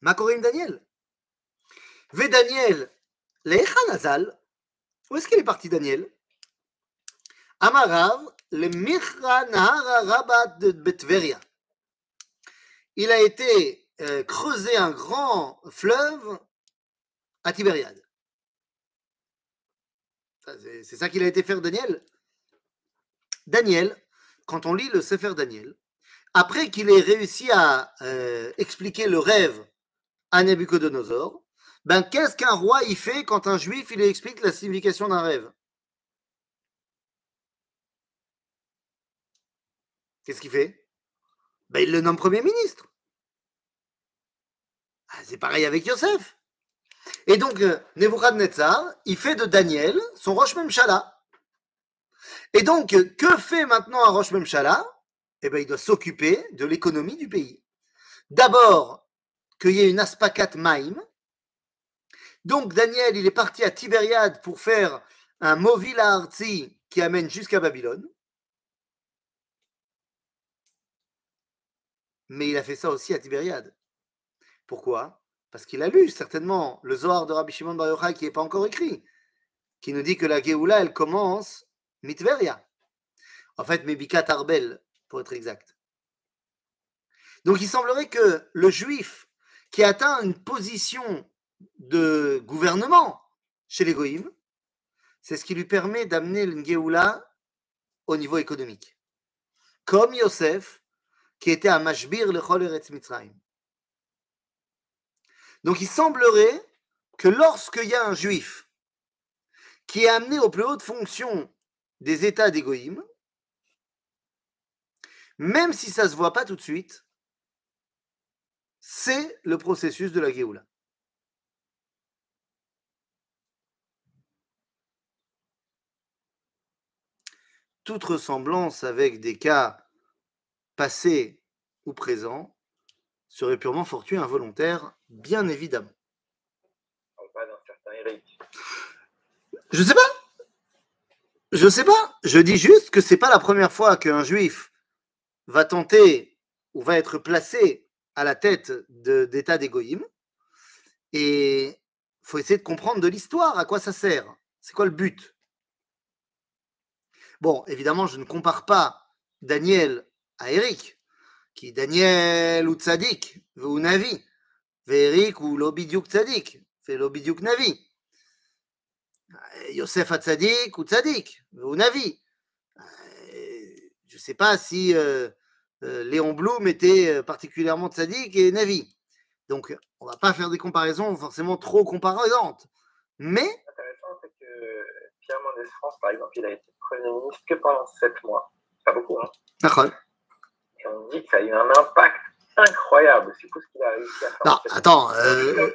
Makorim, Daniel. Ve Daniel, Nazal, où est-ce qu'il est parti Daniel? Amarav, le Rabat de Betveria. Il a été euh, creusé un grand fleuve à Tibériade. C'est ça qu'il a été faire Daniel? Daniel, quand on lit le Sefer Daniel, après qu'il ait réussi à euh, expliquer le rêve à Nebuchadnezzar, ben qu'est-ce qu'un roi y fait quand un juif il explique la signification d'un rêve? Qu'est-ce qu'il fait? Ben, Il le nomme Premier ministre. Ah, c'est pareil avec Yosef. Et donc, euh, Nebuchadnezzar, il fait de Daniel son Roche Memchala. Et donc, que fait maintenant un Roche Memchala Eh bien, il doit s'occuper de l'économie du pays. D'abord, qu'il y ait une aspacat maim. Donc, Daniel, il est parti à Tibériade pour faire un movil artsi qui amène jusqu'à Babylone. Mais il a fait ça aussi à Tibériade. Pourquoi? Parce qu'il a lu certainement le Zohar de Rabbi Shimon Bar Yochai qui n'est pas encore écrit, qui nous dit que la Géoula, elle commence mitveria. En fait, Mebikat Arbel, pour être exact. Donc il semblerait que le juif qui atteint une position de gouvernement chez les c'est ce qui lui permet d'amener le Géoula au niveau économique. Comme Yosef, qui était à Mashbir le Chol Eretz Mitzrayim. Donc il semblerait que lorsqu'il y a un juif qui est amené aux plus hautes fonctions des États d'égoïme, même si ça ne se voit pas tout de suite, c'est le processus de la Géoula. Toute ressemblance avec des cas passés ou présents serait purement fortuit, involontaire, bien évidemment. Je sais pas. Je sais pas. Je dis juste que c'est pas la première fois qu'un juif va tenter ou va être placé à la tête d'État d'égoïme. Et faut essayer de comprendre de l'histoire, à quoi ça sert. C'est quoi le but? Bon, évidemment, je ne compare pas Daniel à Eric qui Daniel ou Tzadik, ou Navi, Verik ou Lobidiuk Tzadik, fait Lobidiuk Navi. Yosef a Tzadik ou Tzadik, ou Navi. Je ne sais pas si euh, euh, Léon Blum était euh, particulièrement Tzadik et Navi. Donc, on ne va pas faire des comparaisons forcément trop comparaissantes. Mais. C'est Pierre Mendès France, par exemple, il a été Premier ministre que pendant sept mois. Pas beaucoup, hein. D'accord on dit que ça a eu un impact incroyable. C'est tout ce qu'il a réussi à faire. Non, attends. Euh,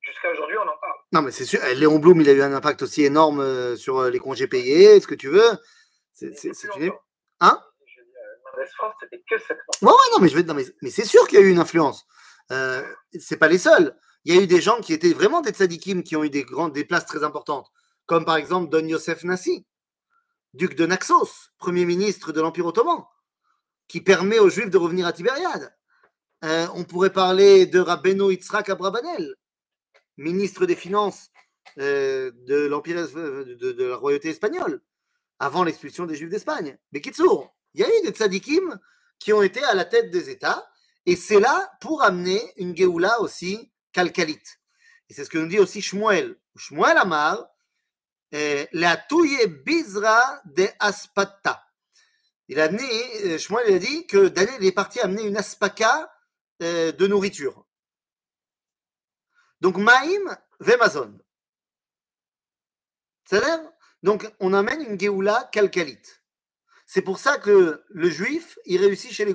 jusqu'à aujourd'hui, on en parle. Non, mais c'est sûr. Eh, Léon Blum, il a eu un impact aussi énorme euh, sur euh, les congés payés, ce que tu veux? C'est une. Hein? France, c'était que cette Ouais, ouais, non, mais, je vais... non, mais, mais c'est sûr qu'il y a eu une influence. Euh, c'est pas les seuls. Il y a eu des gens qui étaient vraiment des tzadikim, qui ont eu des, grandes, des places très importantes, comme par exemple Don Yosef Nassi, duc de Naxos, premier ministre de l'Empire ottoman qui permet aux Juifs de revenir à Tibériade. Euh, on pourrait parler de Rabbeinu Yitzhak Abrabanel, ministre des Finances euh, de l'Empire de, la royauté espagnole, avant l'expulsion des Juifs d'Espagne. Mais Kitsour, il y a eu des tzadikim qui ont été à la tête des États, et c'est là pour amener une Géoula aussi calcalite. Et c'est ce que nous dit aussi Shmuel. Shmuel Amar, euh, la touye bizra de aspata il a amené, euh, a dit que Daniel est parti amener une aspaka euh, de nourriture. Donc Maïm Vemazon. C'est-à-dire Donc on amène une Géoula calcalite. C'est pour ça que le juif, il réussit chez les.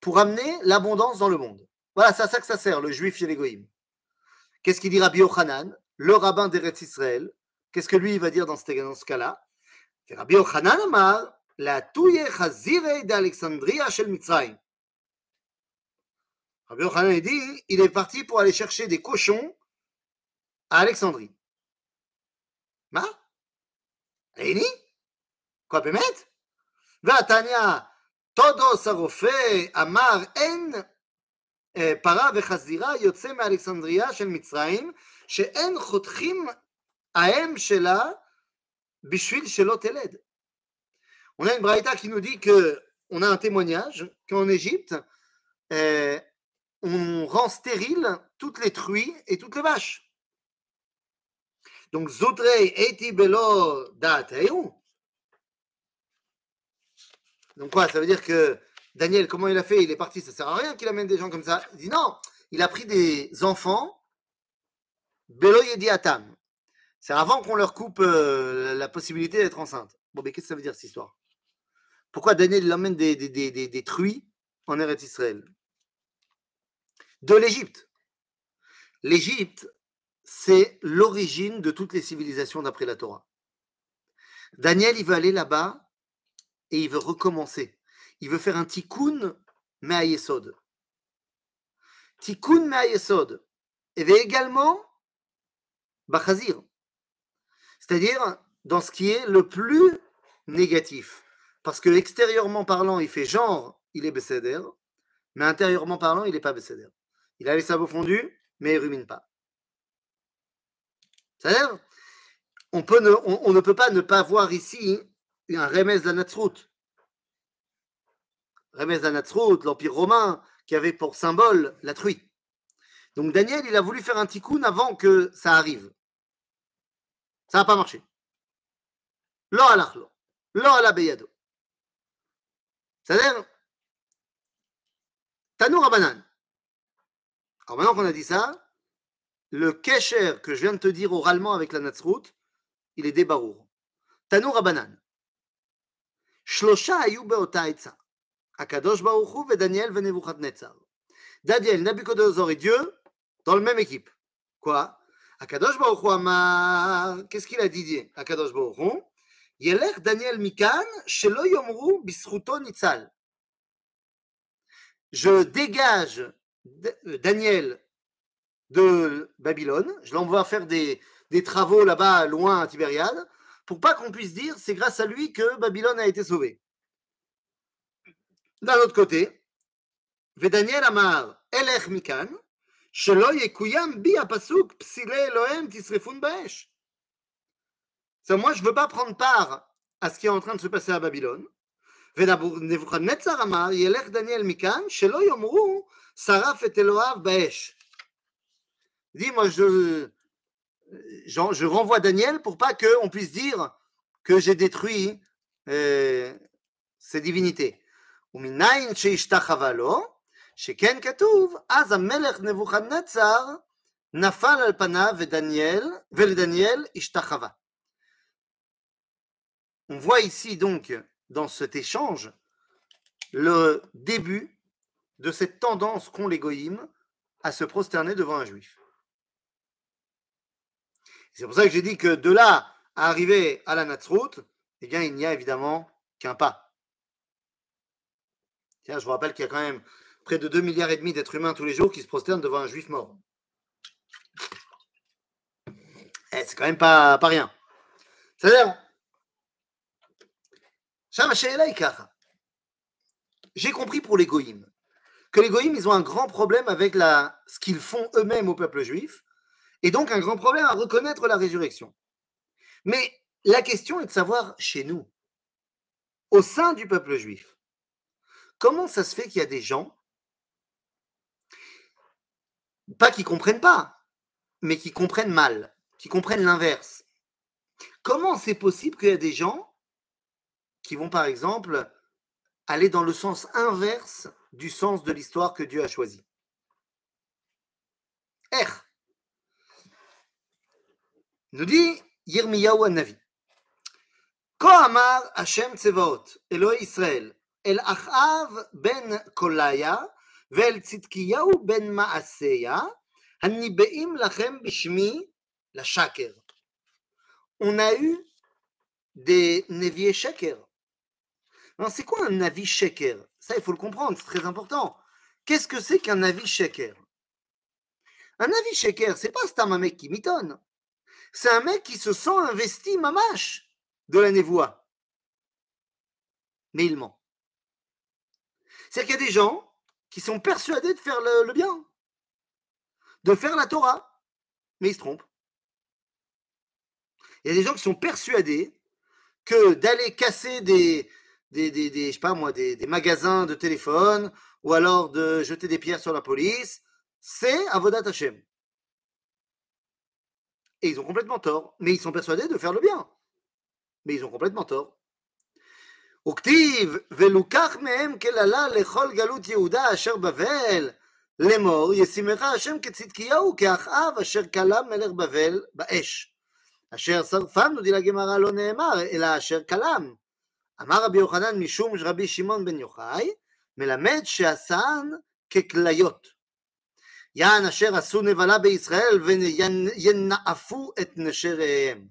Pour amener l'abondance dans le monde. Voilà, c'est à ça que ça sert, le juif chez les. Qu'est-ce qu'il dit Rabbi le rabbin d'Eretz Israël? Qu'est-ce que lui, il va dire dans ce, cas-là Rabbi Yochanan Amar, la touye chazire d'Alexandria chez le Mitzrayim. Rabbi Yochanan dit il est parti pour aller chercher des cochons à Alexandrie. Ma Réuni Quoi, Pémet והתניא, תודוס הרופא אמר אין פרה וחזירה יוצא מאלכסנדריה של מצרים שאין חותכים Aem Shela Bishvil Shelot Eled. On a une braïta qui nous dit que on a un témoignage qu'en Égypte, eh, on rend stérile toutes les truies et toutes les vaches. Donc, Zotrei Eti Belo Donc, quoi Ça veut dire que Daniel, comment il a fait? Il est parti, ça ne sert à rien qu'il amène des gens comme ça. Il dit non, il a pris des enfants Belo Yediatam. C'est avant qu'on leur coupe euh, la possibilité d'être enceinte. Bon, mais qu'est-ce que ça veut dire cette histoire? Pourquoi Daniel il emmène des, des, truies en Eretz Israël? De l'Égypte. L'Égypte, c'est l'origine de toutes les civilisations d'après la Torah. Daniel, il veut aller là-bas et il veut recommencer. Il veut faire un tikkun me'ayesod. Tikkun me'ayesod. Et également bachazir. C'est-à-dire dans ce qui est le plus négatif. Parce que extérieurement parlant, il fait genre, il est Besséder, mais intérieurement parlant, il n'est pas Besséder. Il a les sabots fondus, mais il ne rumine pas. C'est-à-dire, on, ne, peut pas ne pas voir ici un Remez de la Natsrout. La l'Empire romain, qui avait pour symbole la truie. Donc Daniel, il a voulu faire un tikkun avant que ça arrive. Ça n'a pas marché. Lo alachlo. Lo ala beyado. C'est-à-dire, Tanour Abanan. Alors maintenant qu'on a dit ça, le kesher que je viens de te dire oralement avec la Natsrout, il est débarour. Tanour Abanan. Shlosha ayu beota etza. Akadosh ve Daniel ve Nebuchadnezzar. Daniel, Nabucodonosor et Dieu dans la même équipe. Quoi? Akadosh Baruch. Qu'est-ce qu'il a dit Akadosh Baruch Hu Yelech Daniel Mikan shelo yomru bisruto nitzal. Je dégage Daniel de Babylone, je l'envoie faire des, des travaux là-bas, loin à Tibériade, pour pas qu'on puisse dire c'est grâce à lui que Babylone a été sauvée. D'un autre côté, Vedaniel Amar Elech Mikan, Shelo Yekuyam Bi Apasuk Psile Elohem Tisrefun Baesh. Moi, je ne veux pas prendre part à ce qui est en train de se passer à Babylone. Nebuchadnezzar Amar Yelech Daniel Mikan, Shelo Yomru Saraf et Eloav Baesh. Dis, moi, je, je, je renvoie Daniel pour pas qu'on puisse dire que j'ai détruit euh, ces divinités. ומניין שהשתחווה לו, שכן כתוב, אז המלך נבוכדנצר נפל על פניו ודניאל, ולדניאל השתחווה. On voit ici donc, dans cet échange, le début de cette tendance qu'ont les goïms à se prosterner devant un juif. C'est pour ça que j'ai dit que de là à arriver à la Natsrout, eh bien, il n'y a évidemment qu'un pas. Tiens, je vous rappelle qu'il y a quand même près de 2 milliards et demi d'êtres humains tous les jours qui se prosternent devant un juif mort. Eh, c'est quand même pas, rien. C'est-à-dire, j'ai compris pour les goïms que les goïms, ils ont un grand problème avec ce qu'ils font eux-mêmes au peuple juif, et donc un grand problème à reconnaître la résurrection. Mais la question est de savoir chez nous, au sein du peuple juif, comment ça se fait qu'il y a des gens, pas qu'ils comprennent pas, mais qu'ils comprennent mal, qu'ils comprennent l'inverse. Comment c'est possible qu'il y a des gens qui vont, par exemple, aller dans le sens inverse du sens de l'histoire que Dieu a choisi? R. Nous dit Yirmiyahu Anavi. Amar Hashem Tsevaot, Elohim Israël, El Achav ben Kolaya, ואל צדקיהו בן מעשיה, הניבאים לכם בשמי לשקר. On a eu des Nevié Sheker. Alors, c'est quoi un avis Sheker Ça, il faut le comprendre, c'est très important. Qu'est-ce que c'est qu'un avis Sheker Un avis Sheker, c'est pas Stam un mec qui mitonne. C'est un mec qui se sent investi mamache de la névoie. Mais il ment. C'est-à-dire qu'il y a des gens qui sont persuadés de faire le, bien, de faire la Torah, mais ils se trompent. Il y a des gens qui sont persuadés que d'aller casser des, des, des, des, je sais pas moi, des, des, magasins de téléphone ou alors de jeter des pierres sur la police, c'est Avodat Hashem. Et ils ont complètement tort. Mais ils sont persuadés de faire le bien. Mais ils ont complètement tort. וכתיב, ולוקח מהם כללה לכל גלות יהודה אשר בבל, לאמור, ישימך השם כצדקיהו, כאחאב אשר כלה מלך בבל באש. אשר שרפם, דילה גמרא לא נאמר, אלא אשר כלם. אמר רבי יוחנן משום רבי שמעון בן יוחאי, מלמד שעשן ככליות. יען אשר עשו נבלה בישראל וינאפו את נשריהם.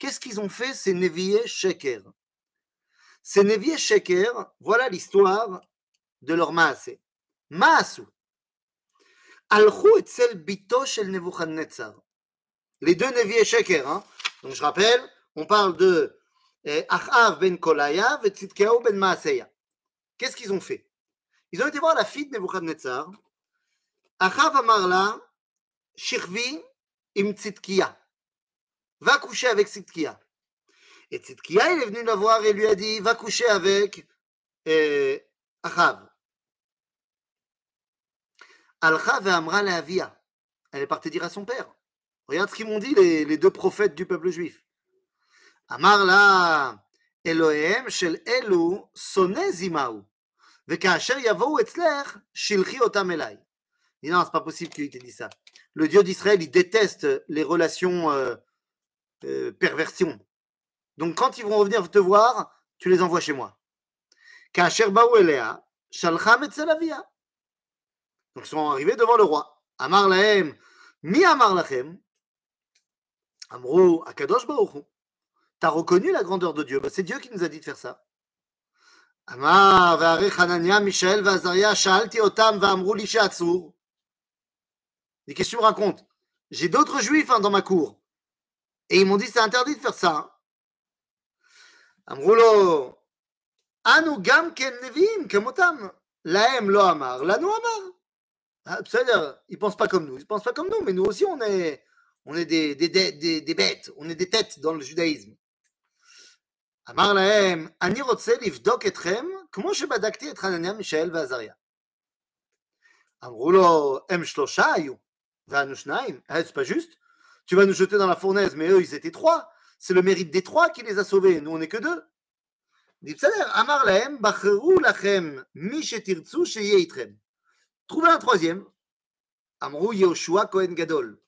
Qu'est-ce qu'ils ont fait ces Sheker Ces Nevié Sheker, voilà l'histoire de leur Maasé. Maasu. Alchou et Tsel Bito shel Nebuchadnezzar. Les deux Nevié Sheker, hein. Donc je rappelle, on parle de eh, Achav ben Kolaya et ben Maaseya. Qu'est-ce qu'ils ont fait? Ils ont été voir la fille de Nebuchadnezzar. Achav Amarla, Shirvi im va coucher avec Tzidkia. Et Tzidkia, il est venu le voir et lui a dit Va coucher avec euh, Achav. Al-Chav et Amra Avia. Elle est partie dire à son père. Regarde ce qu'ils m'ont dit les, deux prophètes du peuple juif. Amar la Elohim shel Elu sonne zimaou. Vekaasher yavou etzler shilchi otam elai. Dit non, c'est pas possible qu'il t'ait dit ça. Le Dieu d'Israël, il déteste les relations euh, euh, perversions. Donc quand ils vont revenir te voir, tu les envoies chez moi. Donc ils sont arrivés devant le roi. Amar lahem, mi amar lachem. Amrou akadosh baruchu. T'as reconnu la grandeur de Dieu. Bah, c'est Dieu qui nous a dit de faire ça. Amar Hanania, Michel, ve'azaria, shalti otam ve'amrou li she'atzur. Qu'est-ce que tu me racontes J'ai d'autres juifs hein, dans ma cour. Et ils m'ont dit c'est interdit de faire ça. Amroulo, Anu gam ken nevim, kemotam. Laem lo amar, la nous amar. C'est-à-dire, ils pensent pas comme nous, ils pensent pas comme nous, mais nous aussi on est, on est des, des, des, des bêtes, on est des têtes dans le judaïsme. אמר להם, אני רוצה לבדוק אתכם כמו שבדקתי את חנניה, מישאל ועזריה. אמרו לו, הם שלושה היו, ואנו שניים, c'est pas juste tu vas nous jeter dans la fournaise, mais eux, ils étaient trois. c'est le mérite des trois qui les a sauvés. Nous, on n'est que deux. Trouvez un troisième. Amrou Yehoshua Kohen Gadol.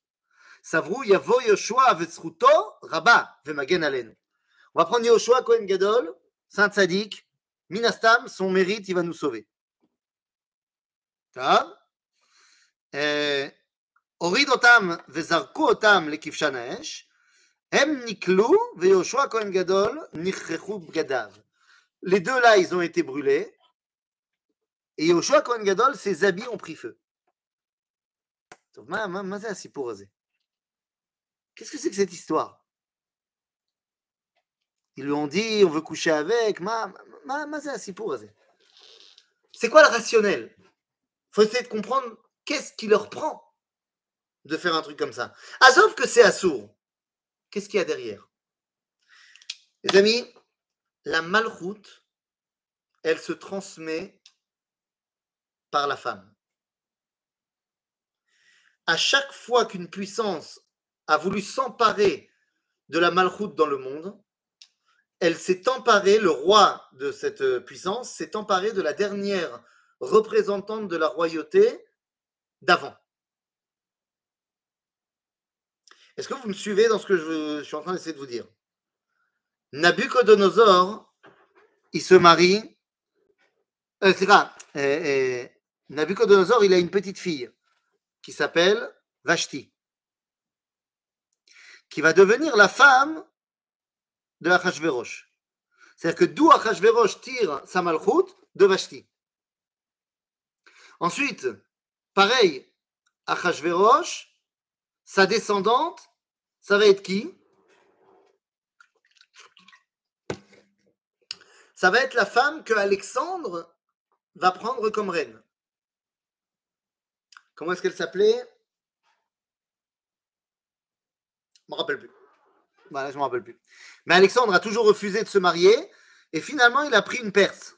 Savrou Yavo Yehoshua Vetzruto Rabba Vemagen On va prendre Yehoshua Kohen Gadol, Saint Sadik, Minastam, son mérite, il va nous sauver. Eh, Orid Otam Vezarko Otam Lekivshan Hem Niklou, Veyoshua Kohen Gadol, Nichrechu Gadav. Les deux là, ils ont été brûlés. Et Yoshua Kohen Gadol, ses habits ont pris feu. Qu'est-ce que c'est que cette histoire? Ils lui ont dit, on veut coucher avec. C'est quoi le rationnel? Il faut essayer de comprendre qu'est-ce qui leur prend de faire un truc comme ça. sauf que c'est assourd. Qu'est-ce qu'il y a derrière? Les amis, la malroute, elle se transmet par la femme. À chaque fois qu'une puissance a voulu s'emparer de la malroute dans le monde, elle s'est emparée, le roi de cette puissance s'est emparé de la dernière représentante de la royauté d'avant. Est-ce que vous me suivez dans ce que je, suis en train d'essayer de vous dire? Nabucodonosor, il se marie. Euh, c'est euh, Nabucodonosor, il a une petite fille qui s'appelle Vashti, qui va devenir la femme de Achashverosh. C'est-à-dire que d'où Achashverosh tire sa malchoute? De Vashti. Ensuite, pareil, Achashverosh, sa descendante, ça va être qui? Ça va être la femme que Alexandre va prendre comme reine. Comment est-ce qu'elle s'appelait? Je ne me rappelle plus. Voilà, je ne me rappelle plus. Mais Alexandre a toujours refusé de se marier et finalement il a pris une Perse.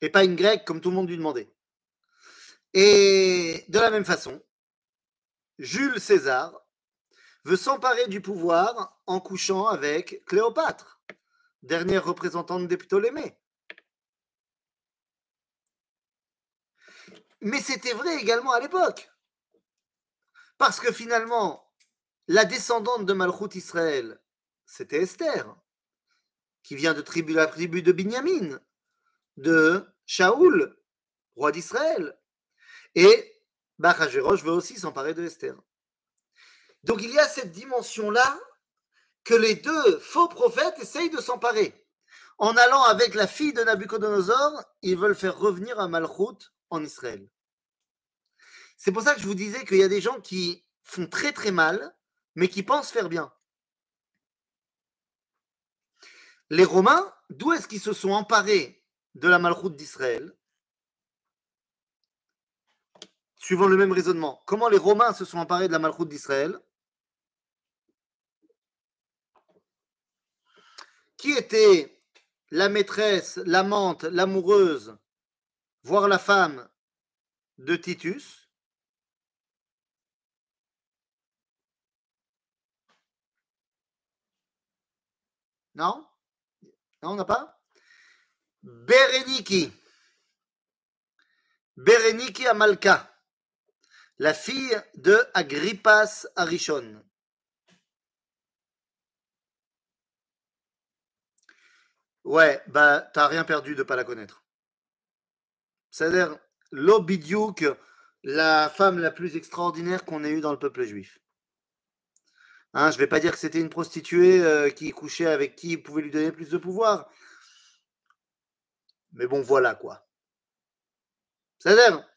Et pas une grecque comme tout le monde lui demandait. Et de la même façon, Jules César veut s'emparer du pouvoir en couchant avec Cléopâtre. dernière représentante des Ptolémées. Mais c'était vrai également à l'époque. Parce que finalement, la descendante de Malchut Israël, c'était Esther, qui vient de tribu, la tribu de Binyamin, de Shaoul, roi d'Israël. Et Bachajérosh veut aussi s'emparer de Esther. Donc il y a cette dimension-là que les deux faux prophètes essayent de s'emparer. En allant avec la fille de Nabucodonosor, ils veulent faire revenir un Malchut en Israël. C'est pour ça que je vous disais qu'il y a des gens qui font très très mal, mais qui pensent faire bien. Les Romains, d'où est-ce qu'ils se sont emparés de la malchoute d'Israël? Suivant le même raisonnement, comment les Romains se sont emparés de la malchoute d'Israël? Qui était la maîtresse, l'amante, l'amoureuse, voire la femme de Titus? Non? Non, on n'a pas? Bereniki. Bereniki Amalka, la fille de Agrippas Arishon. Ouais, bah, t'as rien perdu de ne pas la connaître. C'est-à-dire, l'Obidiouk, la femme la plus extraordinaire qu'on ait eue dans le peuple juif. Hein, je ne vais pas dire que c'était une prostituée euh, qui couchait avec qui pouvait lui donner plus de pouvoir. Mais bon, voilà quoi. C'est-à-dire,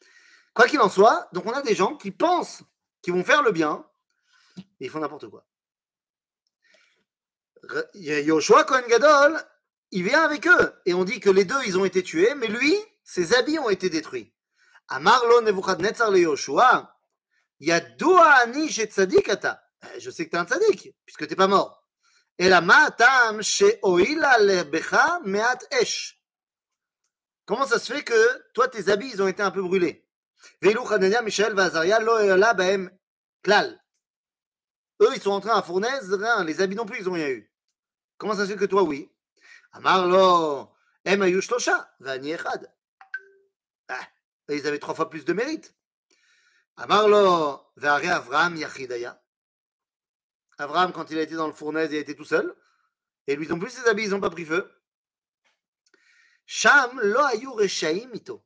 quoi qu'il en soit, donc on a des gens qui pensent qu'ils vont faire le bien et ils font n'importe quoi. Yoshua Cohen Gadol, il vient avec eux et on dit que les deux, ils ont été tués, mais lui, ses habits ont été détruits. Amarlo Nebuchadnezzar le Yoshua, Yadoua Ani Tzadikata. Eh, je sais que tu es un tzaddik, puisque tu pas mort. Comment ça se fait que toi, tes habits, ils ont été un peu brûlés? Veilu Hanania, Michel, Vazaria, lo bahem klal. Eux, ils sont entrés à fournaise, rien. Les habits non plus, ils n'ont rien eu. Comment ça se fait que toi, oui? Amar lo, em ayu shlosha, vani echad. Ah, ils avaient trois fois plus de mérite. Amar lo, ve'are Avram yachidaya. Abraham, quand il a été dans le fournaise, il a été tout seul. Et lui non plus, ses habits, ils n'ont pas pris feu. Sham lo ayu reshaim ito.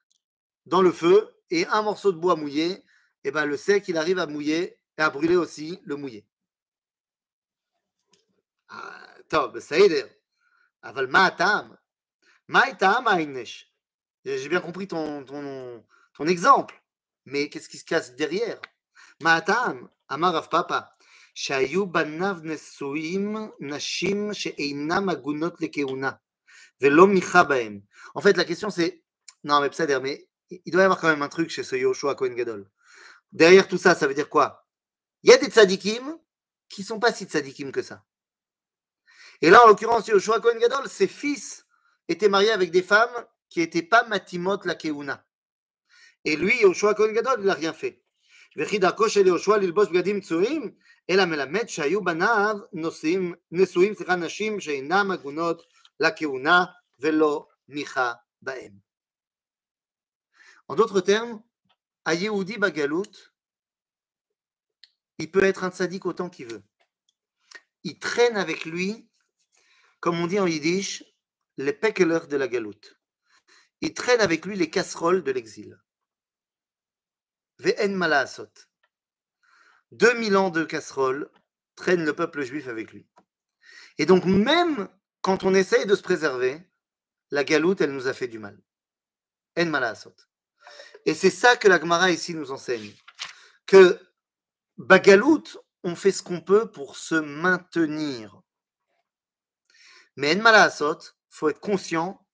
dans le feu et un morceau de bois mouillé. Et ben le sec, il arrive à mouiller et à brûler aussi le mouillé. טוב, בסדר. אבל מה הטעם? J'ai bien compris ton, ton, ton exemple. Mais qu'est-ce qui se casse derrière Ma'atam, Amar Rav Papa, שהיו בניו נשואים נשים שאינם הגונות לכהונה, ולא מיכה בהם. En fait, la question c'est, non mais c'est mais il doit y avoir quand même un truc chez ce Yoshua Cohen Gadol. Derrière tout ça, ça veut dire quoi? Il y a des tzadikim qui sont pas si tzadikim que ça. Et là, en l'occurrence, Yoshua Cohen Gadol, ses fils étaient mariés avec des femmes qui n'étaient pas matimot la keuna. Et lui, Yoshua Cohen Gadol, il n'a rien fait. En d'autres termes, à Yehudi Bagalout, il peut être un tzaddik autant qu'il veut. Il traîne avec lui, comme on dit en yiddish, les pekelers de la galoute. Il traîne avec lui les casseroles de l'exil. Ve'en malasot. 2000 ans de casserole traînent le peuple juif avec lui. Et donc, même quand on essaye de se préserver, la galoute, elle nous a fait du mal. En. Et c'est ça que la Gemara ici nous enseigne. Que Bagalout, on fait ce qu'on peut pour se maintenir. Mais en malasot, faut être conscient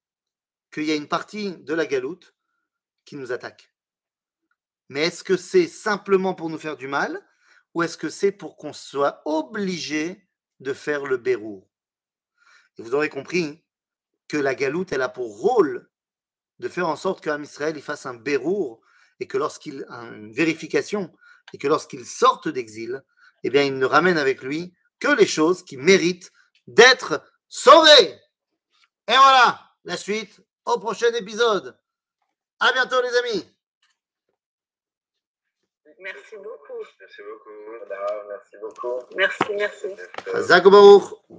qu'il y a une partie de la galoute qui nous attaque. Mais est-ce que c'est simplement pour nous faire du mal ou est-ce que c'est pour qu'on soit obligé de faire le bérour? Et vous aurez compris que la galoute, elle a pour rôle de faire en sorte qu'un Israël il fasse un bérour et que lorsqu'il une vérification et que lorsqu'il sorte d'exil, eh bien, il ne ramène avec lui que les choses qui méritent d'être sauvées. Et voilà, la suite au prochain épisode. À bientôt, les amis. Merci beaucoup. Merci beaucoup. Merci beaucoup. Merci, merci.